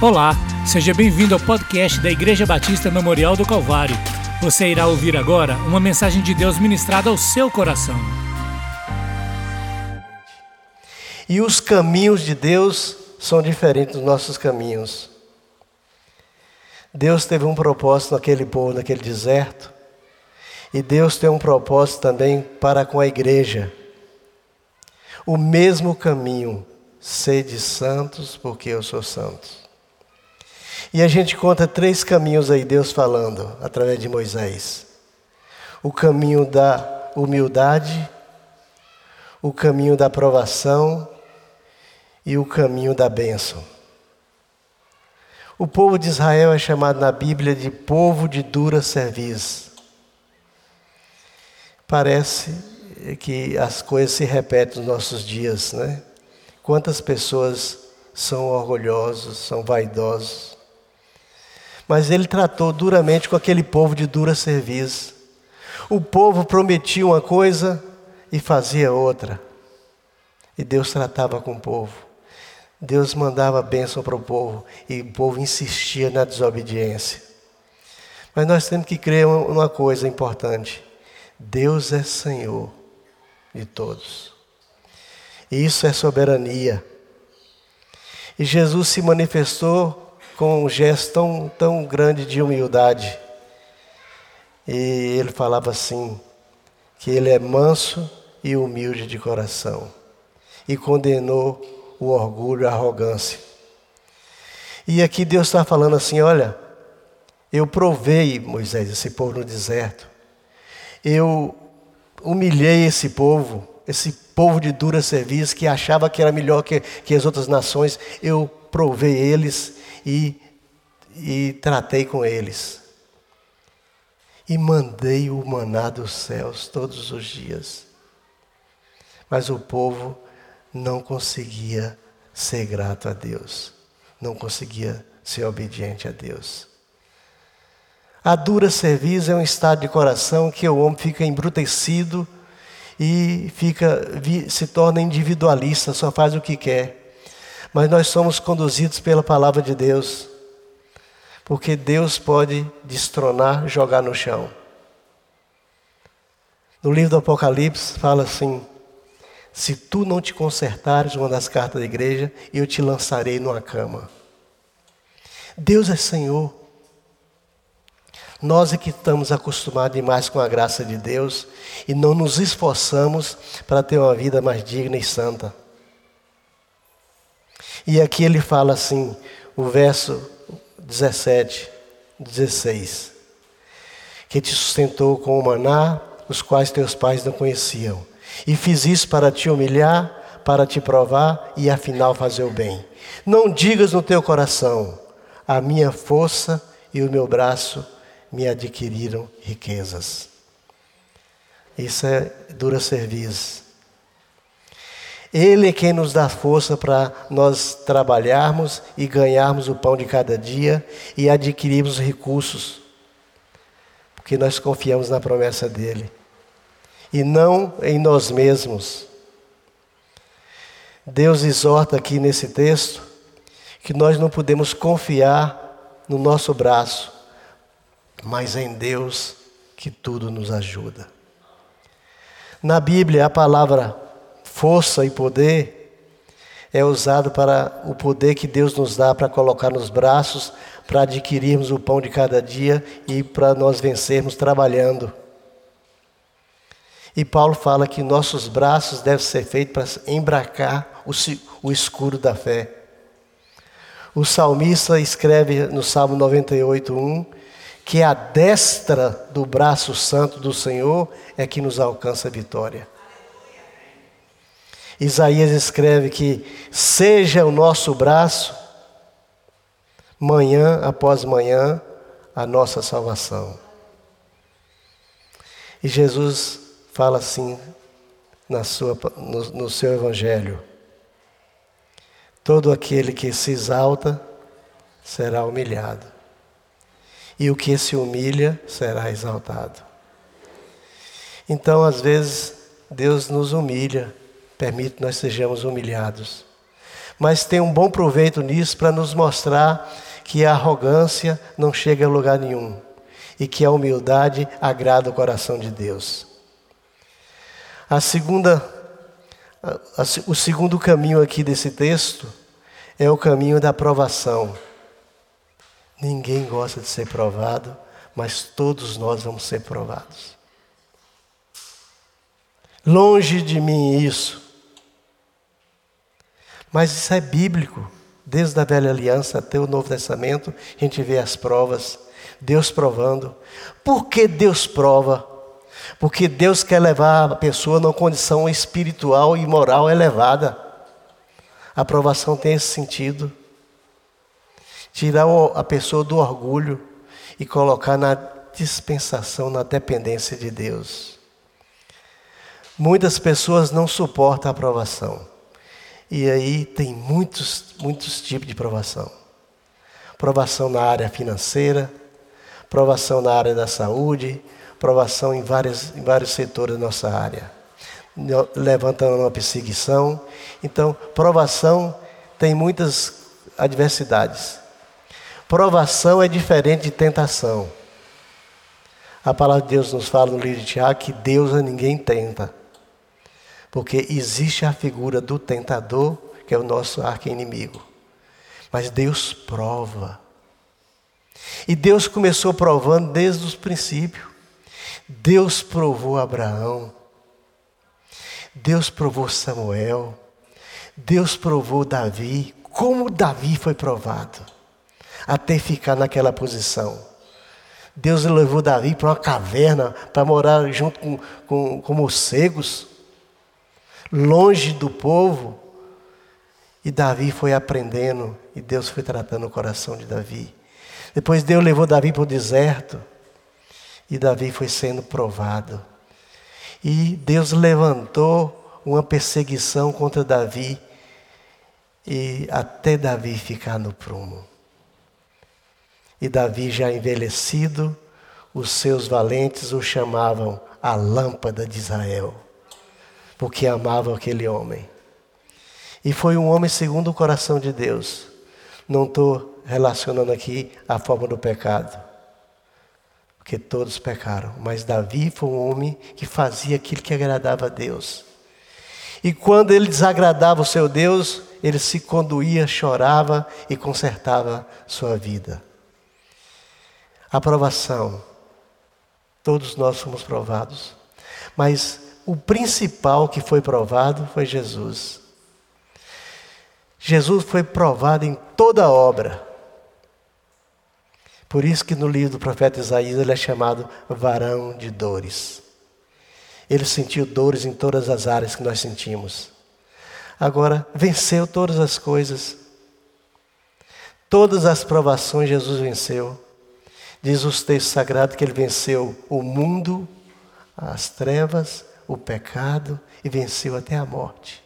Olá, seja bem-vindo ao podcast da Igreja Batista Memorial do Calvário. Você irá ouvir agora uma mensagem de Deus ministrada ao seu coração. E os caminhos de Deus são diferentes dos nossos caminhos. Deus teve um propósito naquele povo, naquele deserto, e Deus tem um propósito também para com a igreja. O mesmo caminho, sede santos, porque eu sou santo. E a gente conta três caminhos aí, Deus falando, através de Moisés: o caminho da humildade, o caminho da aprovação e o caminho da bênção. O povo de Israel é chamado na Bíblia de povo de dura cerviz. Parece que as coisas se repetem nos nossos dias, né? Quantas pessoas são orgulhosos, são vaidosos, mas ele tratou duramente com aquele povo de dura serviço. O povo prometia uma coisa e fazia outra. E Deus tratava com o povo. Deus mandava bênção para o povo e o povo insistia na desobediência. Mas nós temos que crer uma coisa importante: Deus é Senhor de todos. E isso é soberania. E Jesus se manifestou com um gesto tão, tão grande de humildade. E ele falava assim: que ele é manso e humilde de coração. E condenou o orgulho a arrogância. E aqui Deus está falando assim: olha, eu provei, Moisés, esse povo no deserto. Eu humilhei esse povo, esse povo de dura serviço que achava que era melhor que, que as outras nações. Eu provei eles e, e tratei com eles. E mandei o maná dos céus todos os dias. Mas o povo não conseguia ser grato a Deus, não conseguia ser obediente a Deus. A dura serviço é um estado de coração que o homem fica embrutecido e fica, se torna individualista, só faz o que quer mas nós somos conduzidos pela palavra de Deus, porque Deus pode destronar, jogar no chão. No livro do Apocalipse fala assim: Se tu não te consertares, uma das cartas da igreja, eu te lançarei numa cama. Deus é Senhor. Nós é que estamos acostumados demais com a graça de Deus e não nos esforçamos para ter uma vida mais digna e santa. E aqui ele fala assim, o verso 17, 16: Que te sustentou com o maná, os quais teus pais não conheciam, e fiz isso para te humilhar, para te provar e afinal fazer o bem. Não digas no teu coração: a minha força e o meu braço me adquiriram riquezas. Isso é dura serviço. Ele é quem nos dá força para nós trabalharmos e ganharmos o pão de cada dia e adquirirmos recursos, porque nós confiamos na promessa dele e não em nós mesmos. Deus exorta aqui nesse texto que nós não podemos confiar no nosso braço, mas em Deus que tudo nos ajuda. Na Bíblia, a palavra força e poder é usado para o poder que Deus nos dá para colocar nos braços, para adquirirmos o pão de cada dia e para nós vencermos trabalhando. E Paulo fala que nossos braços devem ser feitos para embracar o, o escuro da fé. O salmista escreve no Salmo 98, 1, que a destra do braço santo do Senhor é que nos alcança a vitória. Isaías escreve que seja o nosso braço, manhã após manhã, a nossa salvação. E Jesus fala assim na sua, no, no seu Evangelho: todo aquele que se exalta será humilhado, e o que se humilha será exaltado. Então, às vezes, Deus nos humilha permite que nós sejamos humilhados. Mas tem um bom proveito nisso para nos mostrar que a arrogância não chega a lugar nenhum e que a humildade agrada o coração de Deus. A segunda, a, a, o segundo caminho aqui desse texto é o caminho da aprovação. Ninguém gosta de ser provado, mas todos nós vamos ser provados. Longe de mim isso. Mas isso é bíblico. Desde a velha aliança até o Novo Testamento, a gente vê as provas, Deus provando. Por que Deus prova? Porque Deus quer levar a pessoa numa condição espiritual e moral elevada. A aprovação tem esse sentido. Tirar a pessoa do orgulho e colocar na dispensação, na dependência de Deus. Muitas pessoas não suportam a aprovação. E aí tem muitos, muitos tipos de provação. Provação na área financeira, provação na área da saúde, provação em, várias, em vários setores da nossa área. Levantando uma perseguição. Então, provação tem muitas adversidades. Provação é diferente de tentação. A palavra de Deus nos fala no livro de Tiago que Deus a ninguém tenta. Porque existe a figura do tentador, que é o nosso arqui-inimigo. Mas Deus prova. E Deus começou provando desde os princípios. Deus provou Abraão. Deus provou Samuel. Deus provou Davi. Como Davi foi provado até ficar naquela posição. Deus levou Davi para uma caverna para morar junto com, com, com morcegos longe do povo. E Davi foi aprendendo e Deus foi tratando o coração de Davi. Depois Deus levou Davi para o deserto e Davi foi sendo provado. E Deus levantou uma perseguição contra Davi e até Davi ficar no prumo. E Davi já envelhecido, os seus valentes o chamavam a lâmpada de Israel porque amava aquele homem. E foi um homem segundo o coração de Deus. Não estou relacionando aqui a forma do pecado, porque todos pecaram, mas Davi foi um homem que fazia aquilo que agradava a Deus. E quando ele desagradava o seu Deus, ele se conduía, chorava e consertava sua vida. Aprovação. Todos nós somos provados. Mas o principal que foi provado foi Jesus. Jesus foi provado em toda a obra. Por isso que no livro do profeta Isaías ele é chamado varão de dores. Ele sentiu dores em todas as áreas que nós sentimos. Agora, venceu todas as coisas. Todas as provações Jesus venceu. Diz os textos sagrados que ele venceu o mundo, as trevas o pecado e venceu até a morte.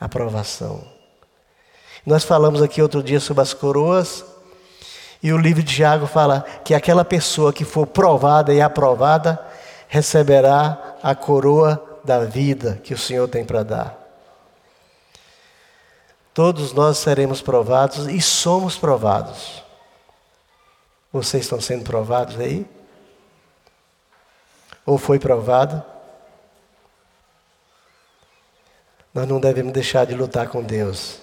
A provação. Nós falamos aqui outro dia sobre as coroas, e o livro de Tiago fala que aquela pessoa que for provada e aprovada receberá a coroa da vida que o Senhor tem para dar. Todos nós seremos provados e somos provados. Vocês estão sendo provados aí? Ou foi provado? Nós não devemos deixar de lutar com Deus.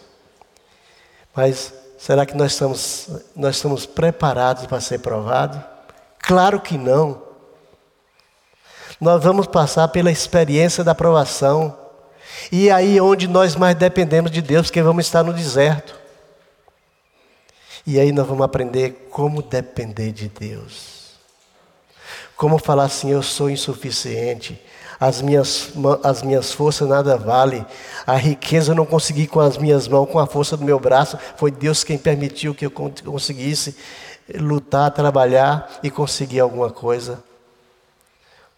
Mas será que nós estamos, nós estamos preparados para ser provados? Claro que não. Nós vamos passar pela experiência da provação. E aí é onde nós mais dependemos de Deus, porque vamos estar no deserto. E aí nós vamos aprender como depender de Deus. Como falar assim, eu sou insuficiente, as minhas, as minhas forças nada vale, a riqueza eu não consegui com as minhas mãos, com a força do meu braço, foi Deus quem permitiu que eu conseguisse lutar, trabalhar e conseguir alguma coisa.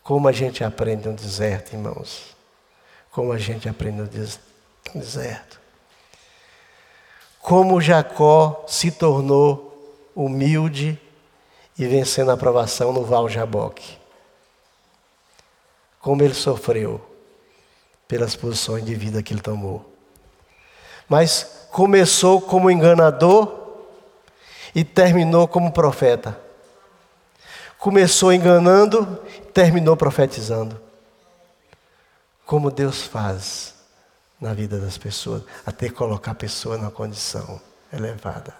Como a gente aprende no deserto, irmãos? Como a gente aprende no deserto? Como Jacó se tornou humilde e vencendo a aprovação no Val Jaboque como ele sofreu pelas posições de vida que ele tomou. mas começou como enganador e terminou como profeta. Começou enganando, terminou profetizando. Como Deus faz na vida das pessoas, até colocar a pessoa na condição elevada.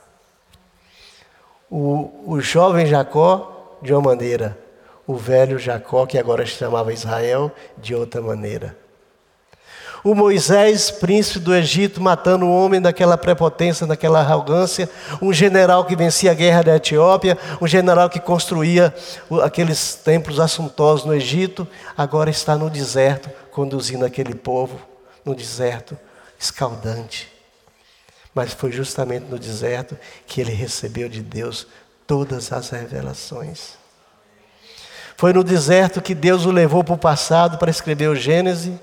O, o jovem Jacó, de uma maneira, o velho Jacó, que agora se chamava Israel, de outra maneira. O Moisés, príncipe do Egito, matando um homem daquela prepotência, daquela arrogância, um general que vencia a guerra da Etiópia, um general que construía aqueles templos assuntosos no Egito, agora está no deserto, conduzindo aquele povo no deserto escaldante. Mas foi justamente no deserto que ele recebeu de Deus todas as revelações. Foi no deserto que Deus o levou para o passado para escrever o Gênesis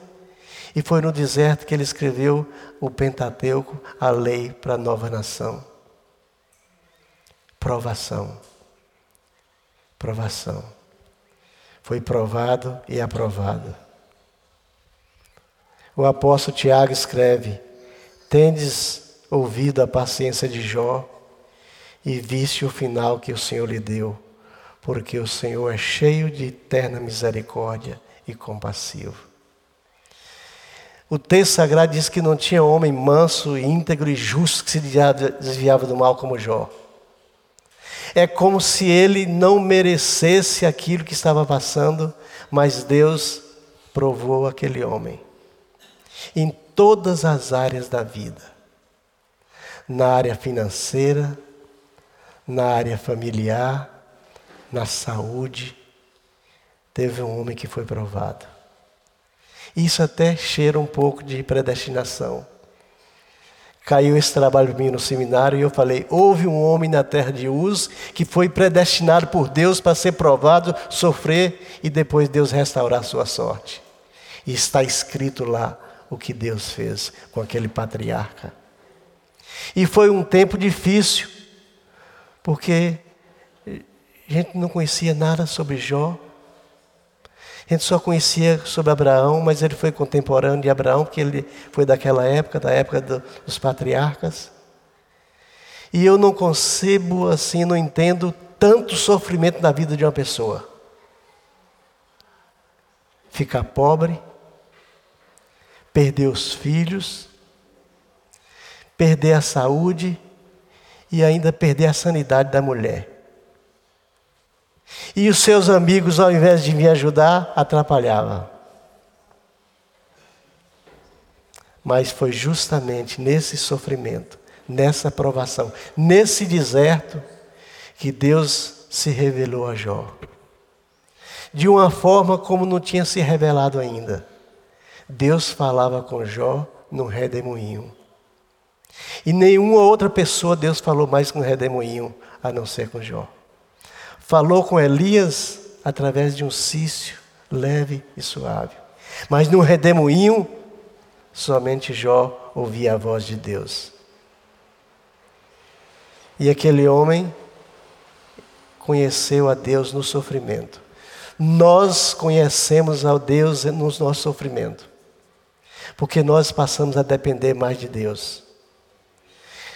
e foi no deserto que ele escreveu o Pentateuco, a lei para a nova nação. Provação. Provação. Foi provado e aprovado. O apóstolo Tiago escreve: Tendes ouvido a paciência de Jó e viste o final que o Senhor lhe deu, porque o Senhor é cheio de eterna misericórdia e compassivo. O texto sagrado diz que não tinha homem manso, íntegro e justo que se desviava do mal como Jó. É como se ele não merecesse aquilo que estava passando, mas Deus provou aquele homem em todas as áreas da vida na área financeira, na área familiar, na saúde. Teve um homem que foi provado. Isso até cheira um pouco de predestinação. Caiu esse trabalho mim no seminário e eu falei: houve um homem na terra de Uz que foi predestinado por Deus para ser provado, sofrer e depois Deus restaurar sua sorte. E está escrito lá o que Deus fez com aquele patriarca. E foi um tempo difícil, porque a gente não conhecia nada sobre Jó, a gente só conhecia sobre Abraão, mas ele foi contemporâneo de Abraão, porque ele foi daquela época, da época do, dos patriarcas. E eu não concebo assim, não entendo tanto sofrimento na vida de uma pessoa. Ficar pobre, perder os filhos, perder a saúde e ainda perder a sanidade da mulher. E os seus amigos, ao invés de me ajudar, atrapalhavam. Mas foi justamente nesse sofrimento, nessa provação, nesse deserto, que Deus se revelou a Jó. De uma forma como não tinha se revelado ainda. Deus falava com Jó no redemoinho. E nenhuma outra pessoa Deus falou mais com redemoinho, a não ser com Jó. Falou com Elias através de um cício leve e suave. Mas no redemoinho, somente Jó ouvia a voz de Deus. E aquele homem conheceu a Deus no sofrimento. Nós conhecemos a Deus no nosso sofrimento. Porque nós passamos a depender mais de Deus.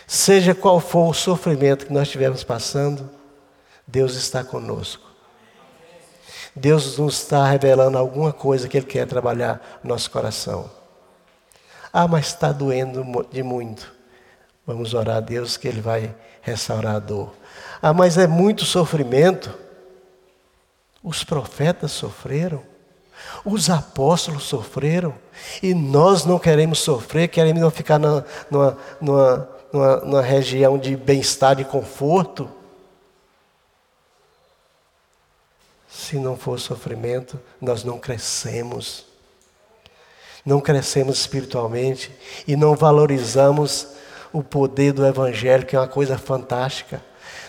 Seja qual for o sofrimento que nós estivermos passando, Deus está conosco. Deus nos está revelando alguma coisa que Ele quer trabalhar no nosso coração. Ah, mas está doendo de muito. Vamos orar a Deus que Ele vai restaurar a dor. Ah, mas é muito sofrimento. Os profetas sofreram. Os apóstolos sofreram. E nós não queremos sofrer, queremos não ficar na, numa, numa, numa, numa região de bem-estar, de conforto. Se não for sofrimento, nós não crescemos. Não crescemos espiritualmente e não valorizamos o poder do Evangelho, que é uma coisa fantástica.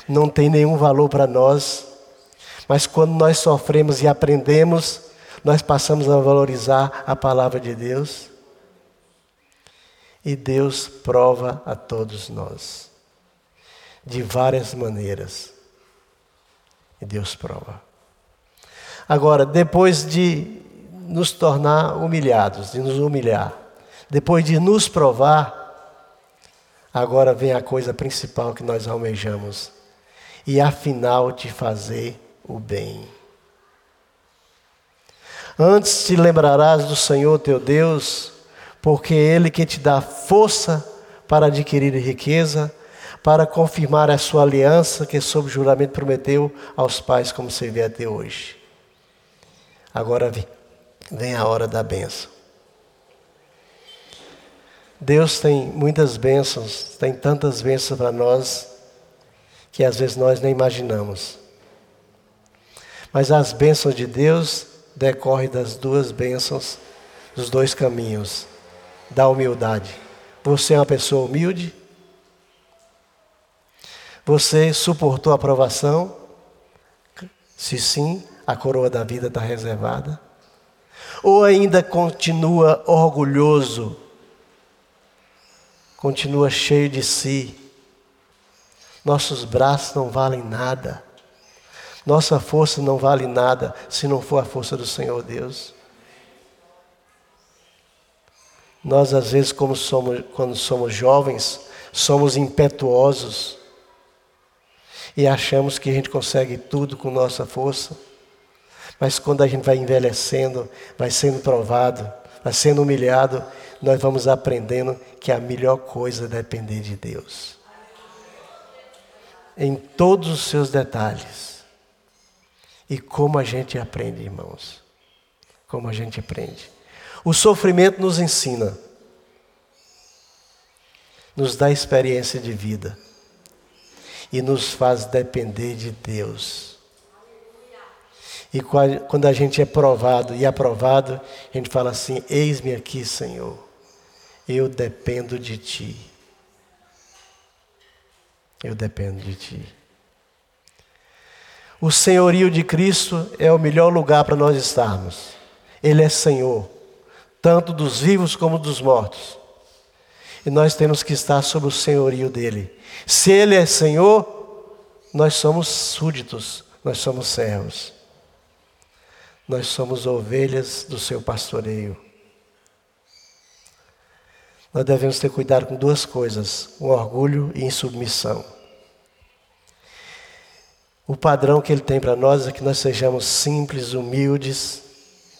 Não tem nenhum valor para nós. Mas quando nós sofremos e aprendemos, nós passamos a valorizar a palavra de Deus. E Deus prova a todos nós, de várias maneiras. E Deus prova. Agora, depois de nos tornar humilhados, de nos humilhar, depois de nos provar, Agora vem a coisa principal que nós almejamos. E afinal te fazer o bem. Antes te lembrarás do Senhor teu Deus, porque é Ele que te dá força para adquirir riqueza, para confirmar a sua aliança que sob juramento prometeu aos pais, como você vê até hoje. Agora vem, a hora da bênção. Deus tem muitas bênçãos, tem tantas bênçãos para nós que às vezes nós nem imaginamos. Mas as bênçãos de Deus decorrem das duas bênçãos, dos dois caminhos, da humildade. Você é uma pessoa humilde? Você suportou a provação? Se sim, a coroa da vida está reservada. Ou ainda continua orgulhoso continua cheio de si. Nossos braços não valem nada. Nossa força não vale nada se não for a força do Senhor Deus. Nós, às vezes, como somos, quando somos jovens, somos impetuosos e achamos que a gente consegue tudo com nossa força. Mas quando a gente vai envelhecendo, vai sendo provado, vai sendo humilhado, nós vamos aprendendo que a melhor coisa é depender de Deus. Em todos os seus detalhes. E como a gente aprende, irmãos. Como a gente aprende. O sofrimento nos ensina, nos dá experiência de vida e nos faz depender de Deus. E quando a gente é provado e aprovado, a gente fala assim: Eis-me aqui, Senhor. Eu dependo de ti. Eu dependo de ti. O senhorio de Cristo é o melhor lugar para nós estarmos. Ele é Senhor, tanto dos vivos como dos mortos. E nós temos que estar sob o senhorio dele. Se ele é Senhor, nós somos súditos, nós somos servos. Nós somos ovelhas do seu pastoreio nós devemos ter cuidado com duas coisas: o orgulho e insubmissão. O padrão que ele tem para nós é que nós sejamos simples, humildes,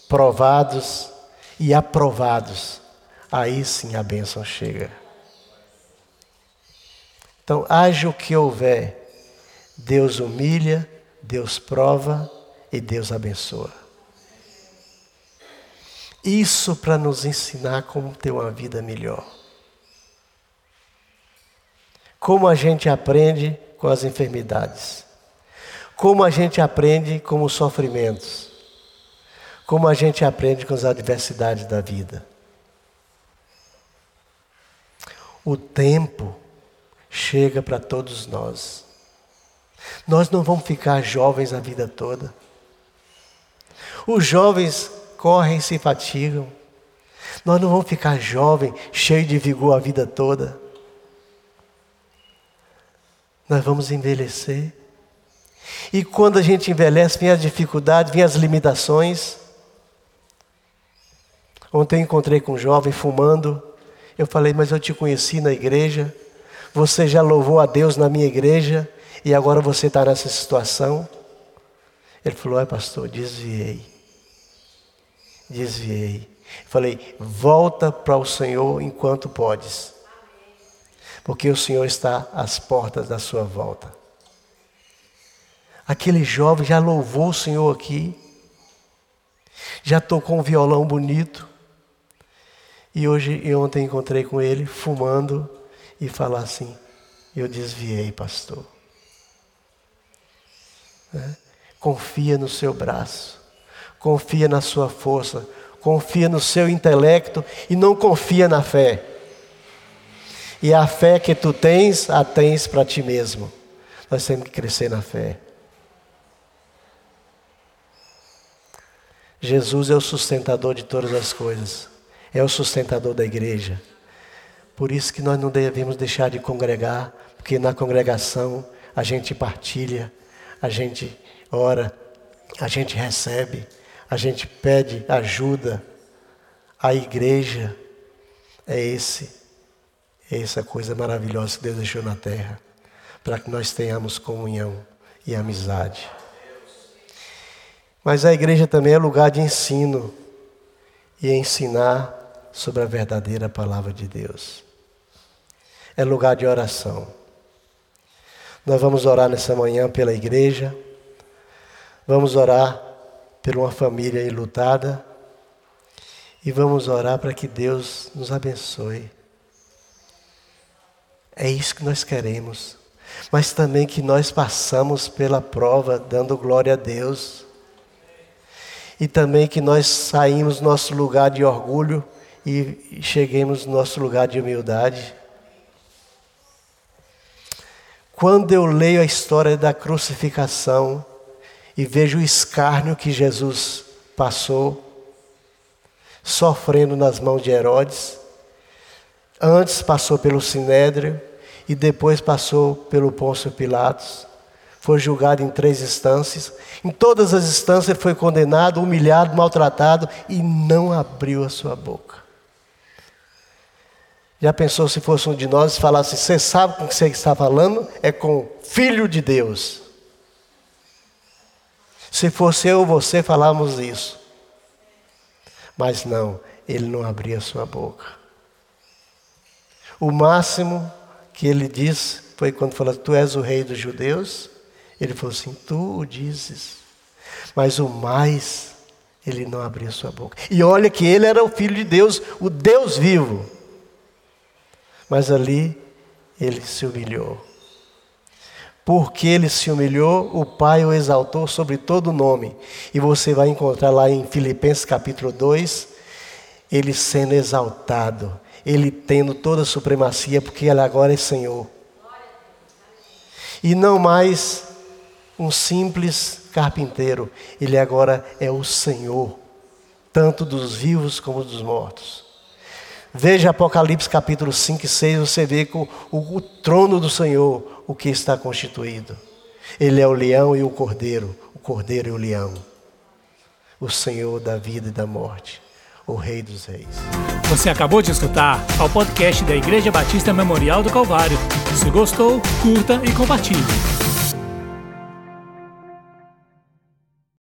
provados e aprovados. Aí sim a bênção chega. Então, haja o que houver, Deus humilha, Deus prova e Deus abençoa. Isso para nos ensinar como ter uma vida melhor. Como a gente aprende com as enfermidades. Como a gente aprende com os sofrimentos. Como a gente aprende com as adversidades da vida. O tempo chega para todos nós. Nós não vamos ficar jovens a vida toda. Os jovens correm se fatigam. Nós não vamos ficar jovem, cheio de vigor a vida toda. Nós vamos envelhecer. E quando a gente envelhece, vem as dificuldades, vem as limitações. Ontem eu encontrei com um jovem fumando. Eu falei, mas eu te conheci na igreja. Você já louvou a Deus na minha igreja. E agora você está nessa situação. Ele falou, é pastor, desviei desviei. Falei, volta para o Senhor enquanto podes, porque o Senhor está às portas da sua volta. Aquele jovem já louvou o Senhor aqui, já tocou um violão bonito, e hoje e ontem encontrei com ele fumando e falar assim: eu desviei, pastor. É? Confia no seu braço confia na sua força, confia no seu intelecto e não confia na fé. E a fé que tu tens, a tens para ti mesmo. Nós temos que crescer na fé. Jesus é o sustentador de todas as coisas, é o sustentador da igreja. Por isso que nós não devemos deixar de congregar, porque na congregação a gente partilha, a gente ora, a gente recebe, a gente pede ajuda. A igreja é esse, É essa coisa maravilhosa que Deus deixou na terra, para que nós tenhamos comunhão e amizade. Mas a igreja também é lugar de ensino e ensinar sobre a verdadeira palavra de Deus. É lugar de oração. Nós vamos orar nessa manhã pela igreja, vamos orar por uma família enlutada e vamos orar para que Deus nos abençoe. É isso que nós queremos. Mas também que nós passamos pela prova dando glória a Deus. E também que nós saímos do nosso lugar de orgulho e cheguemos no nosso lugar de humildade. Quando eu leio a história da crucificação e vejo o escárnio que Jesus passou, sofrendo nas mãos de Herodes, Antes passou pelo Sinédrio e depois passou pelo Pôncio Pilatos. Foi julgado em três instâncias. Em todas as instâncias foi condenado, humilhado, maltratado e não abriu a sua boca. Já pensou se fosse um de nós e falasse: Você sabe com que você está falando? É com Filho de Deus. Se fosse eu ou você, falávamos isso. Mas não, ele não abria sua boca. O máximo que ele disse foi quando falou: Tu és o rei dos judeus. Ele falou assim: Tu o dizes. Mas o mais, ele não abriu sua boca. E olha que ele era o filho de Deus, o Deus vivo. Mas ali ele se humilhou. Porque ele se humilhou, o Pai o exaltou sobre todo nome. E você vai encontrar lá em Filipenses capítulo 2, ele sendo exaltado ele tendo toda a supremacia, porque ele agora é Senhor. E não mais um simples carpinteiro, ele agora é o Senhor, tanto dos vivos como dos mortos. Veja Apocalipse capítulo 5 e 6, você vê com o, o trono do Senhor, o que está constituído. Ele é o leão e o cordeiro, o cordeiro e o leão, o Senhor da vida e da morte o Rei dos Reis. Você acabou de escutar ao podcast da Igreja Batista Memorial do Calvário. Se gostou, curta e compartilhe.